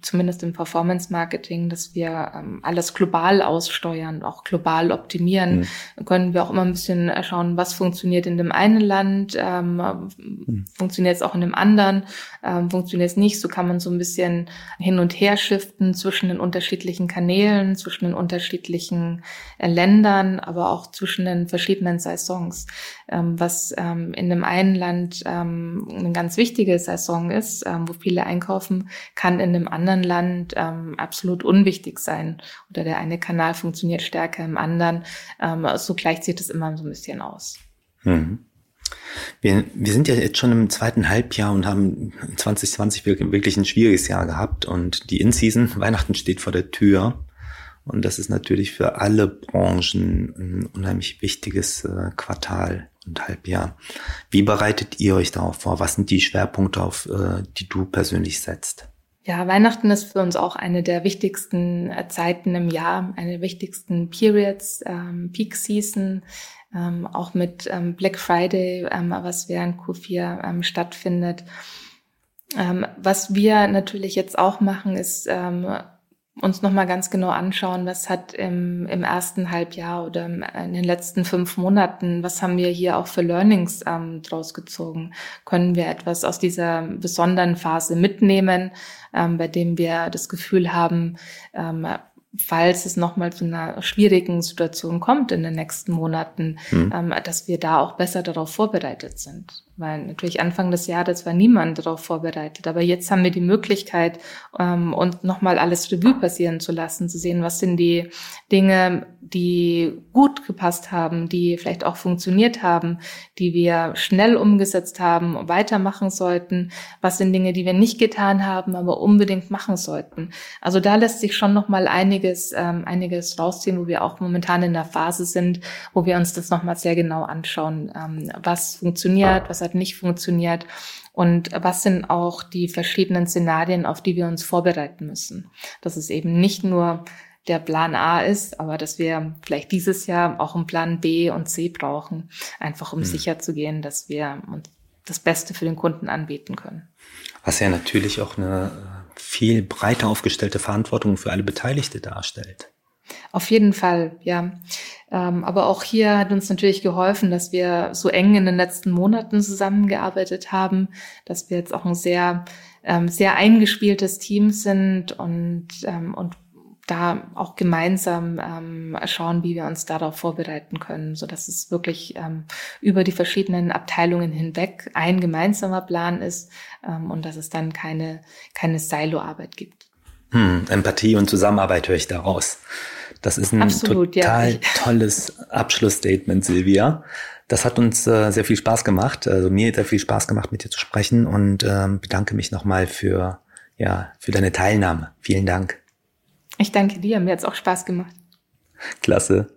zumindest im Performance-Marketing, dass wir ähm, alles global aussteuern, auch global optimieren, mhm. können wir auch immer ein bisschen schauen, was funktioniert in dem einen Land, ähm, mhm. funktioniert es auch in dem anderen, ähm, funktioniert es nicht. So kann man so ein bisschen hin und her shiften zwischen den unterschiedlichen Kanälen, zwischen den unterschiedlichen äh, Ländern, aber auch zwischen den verschiedenen Saisons, was ähm, in dem einen Land ähm, ein ganz wichtige Saison ist, ähm, wo viele einkaufen, kann in einem anderen Land ähm, absolut unwichtig sein. Oder der eine Kanal funktioniert stärker im anderen. Ähm, so gleicht sich das immer so ein bisschen aus. Mhm. Wir, wir sind ja jetzt schon im zweiten Halbjahr und haben 2020 wirklich ein schwieriges Jahr gehabt und die In-Season, Weihnachten steht vor der Tür. Und das ist natürlich für alle Branchen ein unheimlich wichtiges äh, Quartal und Halbjahr. Wie bereitet ihr euch darauf vor? Was sind die Schwerpunkte, auf äh, die du persönlich setzt? Ja, Weihnachten ist für uns auch eine der wichtigsten äh, Zeiten im Jahr, eine der wichtigsten Periods, ähm, Peak Season, ähm, auch mit ähm, Black Friday, ähm, was während Q4 ähm, stattfindet. Ähm, was wir natürlich jetzt auch machen, ist uns nochmal ganz genau anschauen, was hat im, im ersten Halbjahr oder in den letzten fünf Monaten, was haben wir hier auch für Learnings ähm, draus gezogen? Können wir etwas aus dieser besonderen Phase mitnehmen, ähm, bei dem wir das Gefühl haben, ähm, falls es nochmal zu einer schwierigen Situation kommt in den nächsten Monaten, mhm. ähm, dass wir da auch besser darauf vorbereitet sind. Weil natürlich Anfang des Jahres war niemand darauf vorbereitet. Aber jetzt haben wir die Möglichkeit, ähm, uns nochmal alles Revue passieren zu lassen, zu sehen, was sind die Dinge, die gut gepasst haben, die vielleicht auch funktioniert haben, die wir schnell umgesetzt haben, weitermachen sollten. Was sind Dinge, die wir nicht getan haben, aber unbedingt machen sollten. Also da lässt sich schon nochmal einiges, ähm, einiges rausziehen, wo wir auch momentan in der Phase sind, wo wir uns das nochmal sehr genau anschauen, ähm, was funktioniert, was hat nicht funktioniert und was sind auch die verschiedenen Szenarien, auf die wir uns vorbereiten müssen. Dass es eben nicht nur der Plan A ist, aber dass wir vielleicht dieses Jahr auch einen Plan B und C brauchen, einfach um hm. sicher zu gehen, dass wir uns das Beste für den Kunden anbieten können. Was ja natürlich auch eine viel breiter aufgestellte Verantwortung für alle Beteiligte darstellt. Auf jeden Fall, ja. Ähm, aber auch hier hat uns natürlich geholfen, dass wir so eng in den letzten Monaten zusammengearbeitet haben, dass wir jetzt auch ein sehr, ähm, sehr eingespieltes Team sind und, ähm, und da auch gemeinsam ähm, schauen, wie wir uns darauf vorbereiten können, so dass es wirklich ähm, über die verschiedenen Abteilungen hinweg ein gemeinsamer Plan ist ähm, und dass es dann keine, keine Silo-Arbeit gibt. Hm, Empathie und Zusammenarbeit höre ich daraus. Das ist ein Absolut, total ja. tolles Abschlussstatement, Silvia. Das hat uns äh, sehr viel Spaß gemacht. Also mir sehr viel Spaß gemacht, mit dir zu sprechen und ähm, bedanke mich nochmal für, ja, für deine Teilnahme. Vielen Dank. Ich danke dir. Mir hat es auch Spaß gemacht. Klasse.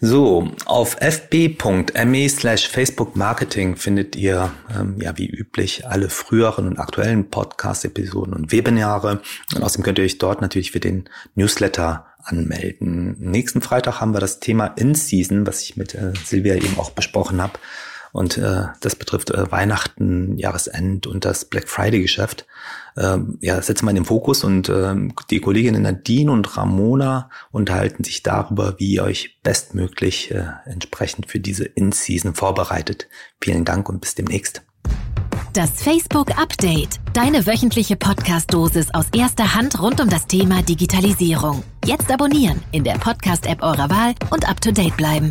So, auf fb.me slash Facebook Marketing findet ihr, ähm, ja, wie üblich, alle früheren und aktuellen Podcast-Episoden und Webinare. Und außerdem könnt ihr euch dort natürlich für den Newsletter anmelden. Nächsten Freitag haben wir das Thema In-Season, was ich mit äh, Silvia eben auch besprochen habe. Und äh, das betrifft äh, Weihnachten, Jahresend und das Black Friday-Geschäft. Ähm, ja, setzen wir in den Fokus und ähm, die Kolleginnen Nadine und Ramona unterhalten sich darüber, wie ihr euch bestmöglich äh, entsprechend für diese In-Season vorbereitet. Vielen Dank und bis demnächst. Das Facebook Update. Deine wöchentliche Podcast-Dosis aus erster Hand rund um das Thema Digitalisierung. Jetzt abonnieren in der Podcast-App eurer Wahl und up to date bleiben.